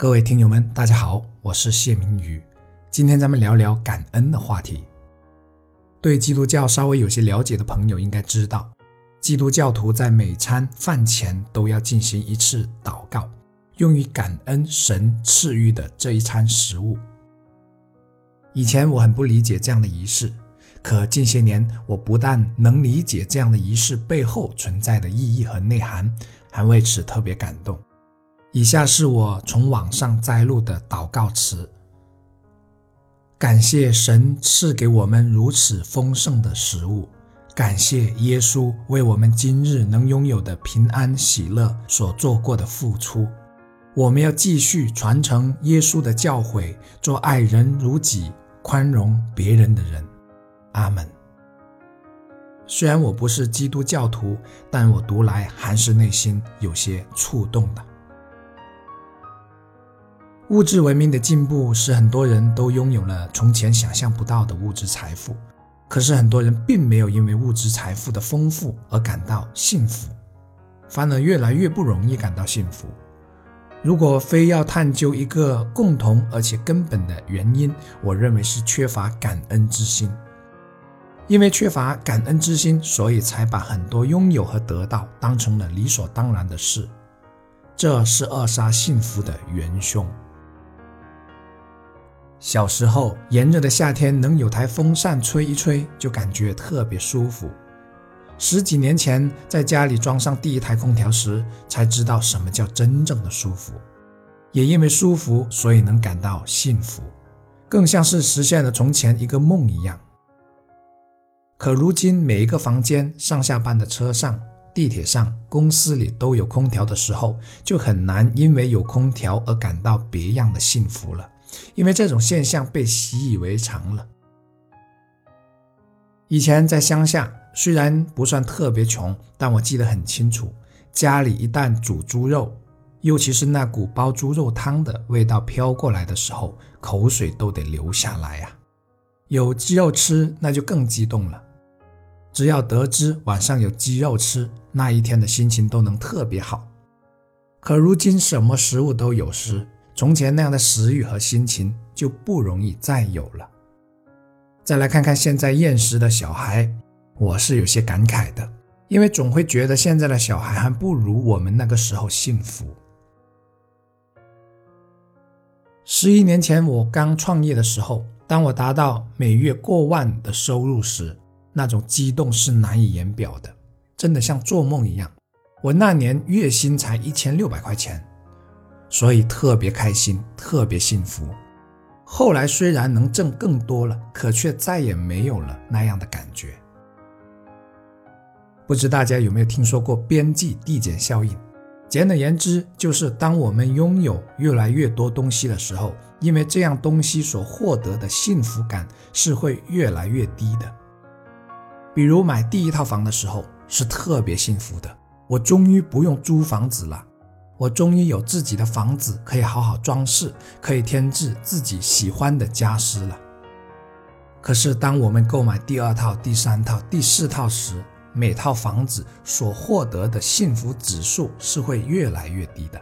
各位听友们，大家好，我是谢明宇。今天咱们聊聊感恩的话题。对基督教稍微有些了解的朋友应该知道，基督教徒在每餐饭前都要进行一次祷告，用于感恩神赐予的这一餐食物。以前我很不理解这样的仪式。可近些年，我不但能理解这样的仪式背后存在的意义和内涵，还为此特别感动。以下是我从网上摘录的祷告词：感谢神赐给我们如此丰盛的食物，感谢耶稣为我们今日能拥有的平安喜乐所做过的付出。我们要继续传承耶稣的教诲，做爱人如己、宽容别人的人。阿门。虽然我不是基督教徒，但我读来还是内心有些触动的。物质文明的进步使很多人都拥有了从前想象不到的物质财富，可是很多人并没有因为物质财富的丰富而感到幸福，反而越来越不容易感到幸福。如果非要探究一个共同而且根本的原因，我认为是缺乏感恩之心。因为缺乏感恩之心，所以才把很多拥有和得到当成了理所当然的事，这是扼杀幸福的元凶。小时候，炎热的夏天能有台风扇吹一吹，就感觉特别舒服。十几年前在家里装上第一台空调时，才知道什么叫真正的舒服。也因为舒服，所以能感到幸福，更像是实现了从前一个梦一样。可如今，每一个房间、上下班的车上、地铁上、公司里都有空调的时候，就很难因为有空调而感到别样的幸福了，因为这种现象被习以为常了。以前在乡下，虽然不算特别穷，但我记得很清楚，家里一旦煮猪肉，尤其是那股煲猪肉汤的味道飘过来的时候，口水都得流下来呀。有鸡肉吃，那就更激动了。只要得知晚上有鸡肉吃，那一天的心情都能特别好。可如今什么食物都有时，从前那样的食欲和心情就不容易再有了。再来看看现在厌食的小孩，我是有些感慨的，因为总会觉得现在的小孩还不如我们那个时候幸福。十一年前我刚创业的时候，当我达到每月过万的收入时，那种激动是难以言表的，真的像做梦一样。我那年月薪才一千六百块钱，所以特别开心，特别幸福。后来虽然能挣更多了，可却再也没有了那样的感觉。不知大家有没有听说过边际递减效应？简而言之，就是当我们拥有越来越多东西的时候，因为这样东西所获得的幸福感是会越来越低的。比如买第一套房的时候是特别幸福的，我终于不用租房子了，我终于有自己的房子可以好好装饰，可以添置自己喜欢的家私了。可是当我们购买第二套、第三套、第四套时，每套房子所获得的幸福指数是会越来越低的。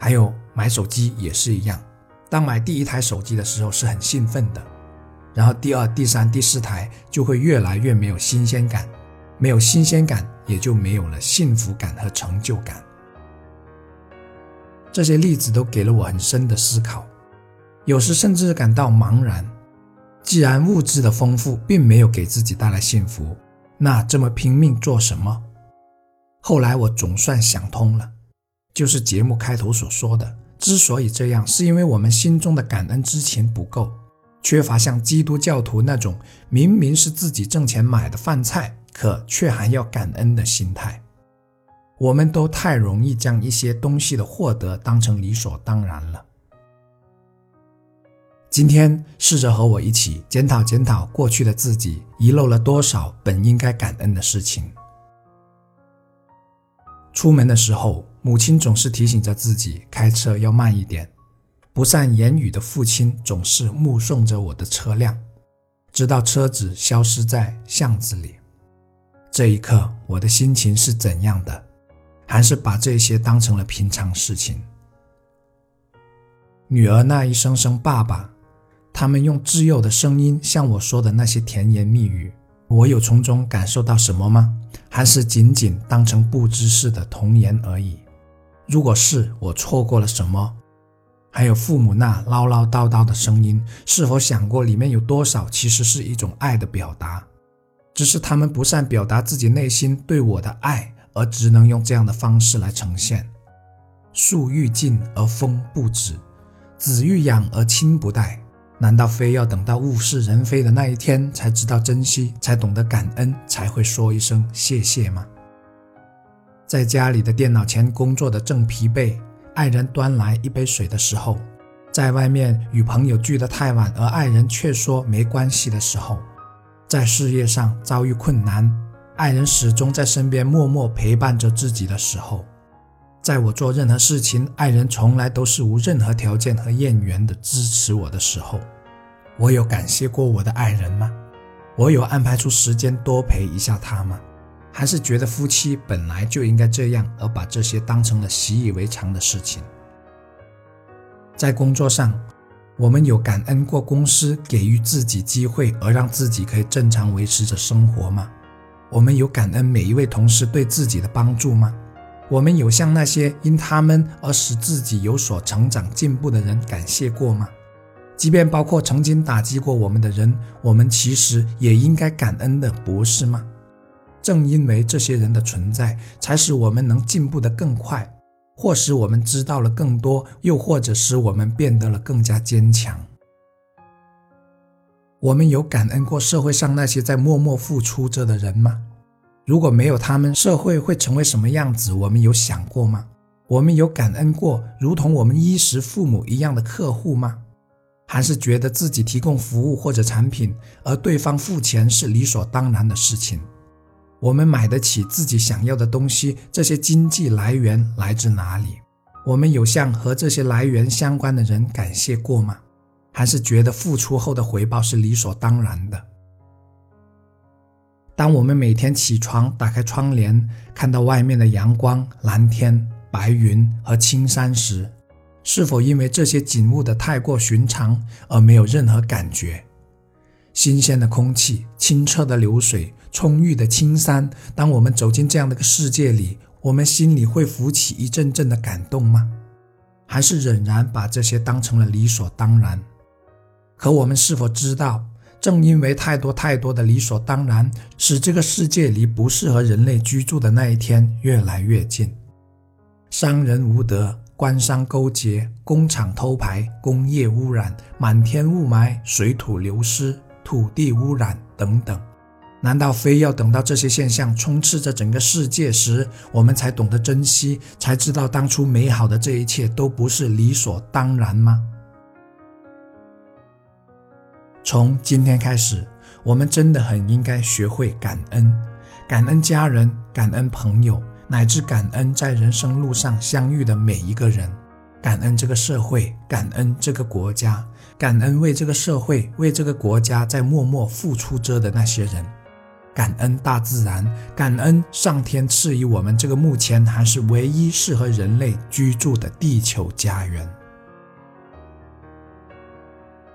还有买手机也是一样，当买第一台手机的时候是很兴奋的。然后第二、第三、第四台就会越来越没有新鲜感，没有新鲜感，也就没有了幸福感和成就感。这些例子都给了我很深的思考，有时甚至感到茫然。既然物质的丰富并没有给自己带来幸福，那这么拼命做什么？后来我总算想通了，就是节目开头所说的，之所以这样，是因为我们心中的感恩之情不够。缺乏像基督教徒那种明明是自己挣钱买的饭菜，可却还要感恩的心态。我们都太容易将一些东西的获得当成理所当然了。今天试着和我一起检讨检讨过去的自己，遗漏了多少本应该感恩的事情。出门的时候，母亲总是提醒着自己开车要慢一点。不善言语的父亲总是目送着我的车辆，直到车子消失在巷子里。这一刻，我的心情是怎样的？还是把这些当成了平常事情？女儿那一声声爸爸，他们用稚幼的声音向我说的那些甜言蜜语，我有从中感受到什么吗？还是仅仅当成不知事的童言而已？如果是我错过了什么？还有父母那唠唠叨叨的声音，是否想过里面有多少其实是一种爱的表达？只是他们不善表达自己内心对我的爱，而只能用这样的方式来呈现。树欲静而风不止，子欲养而亲不待。难道非要等到物是人非的那一天，才知道珍惜，才懂得感恩，才会说一声谢谢吗？在家里的电脑前工作的正疲惫。爱人端来一杯水的时候，在外面与朋友聚得太晚，而爱人却说没关系的时候，在事业上遭遇困难，爱人始终在身边默默陪伴着自己的时候，在我做任何事情，爱人从来都是无任何条件和厌缘的支持我的时候，我有感谢过我的爱人吗？我有安排出时间多陪一下他吗？还是觉得夫妻本来就应该这样，而把这些当成了习以为常的事情。在工作上，我们有感恩过公司给予自己机会，而让自己可以正常维持着生活吗？我们有感恩每一位同事对自己的帮助吗？我们有向那些因他们而使自己有所成长进步的人感谢过吗？即便包括曾经打击过我们的人，我们其实也应该感恩的，不是吗？正因为这些人的存在，才使我们能进步得更快，或使我们知道了更多，又或者使我们变得了更加坚强。我们有感恩过社会上那些在默默付出着的人吗？如果没有他们，社会会成为什么样子？我们有想过吗？我们有感恩过如同我们衣食父母一样的客户吗？还是觉得自己提供服务或者产品，而对方付钱是理所当然的事情？我们买得起自己想要的东西，这些经济来源来自哪里？我们有向和这些来源相关的人感谢过吗？还是觉得付出后的回报是理所当然的？当我们每天起床，打开窗帘，看到外面的阳光、蓝天、白云和青山时，是否因为这些景物的太过寻常而没有任何感觉？新鲜的空气，清澈的流水，充裕的青山。当我们走进这样的个世界里，我们心里会浮起一阵阵的感动吗？还是仍然把这些当成了理所当然？可我们是否知道，正因为太多太多的理所当然，使这个世界离不适合人类居住的那一天越来越近？商人无德。官商勾结，工厂偷排，工业污染，满天雾霾，水土流失。土地污染等等，难道非要等到这些现象充斥着整个世界时，我们才懂得珍惜，才知道当初美好的这一切都不是理所当然吗？从今天开始，我们真的很应该学会感恩，感恩家人，感恩朋友，乃至感恩在人生路上相遇的每一个人。感恩这个社会，感恩这个国家，感恩为这个社会、为这个国家在默默付出着的那些人，感恩大自然，感恩上天赐予我们这个目前还是唯一适合人类居住的地球家园。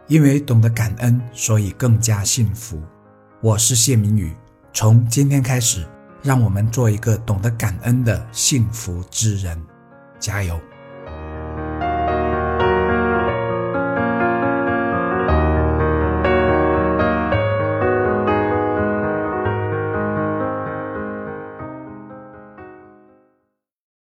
因为懂得感恩，所以更加幸福。我是谢明宇，从今天开始，让我们做一个懂得感恩的幸福之人，加油！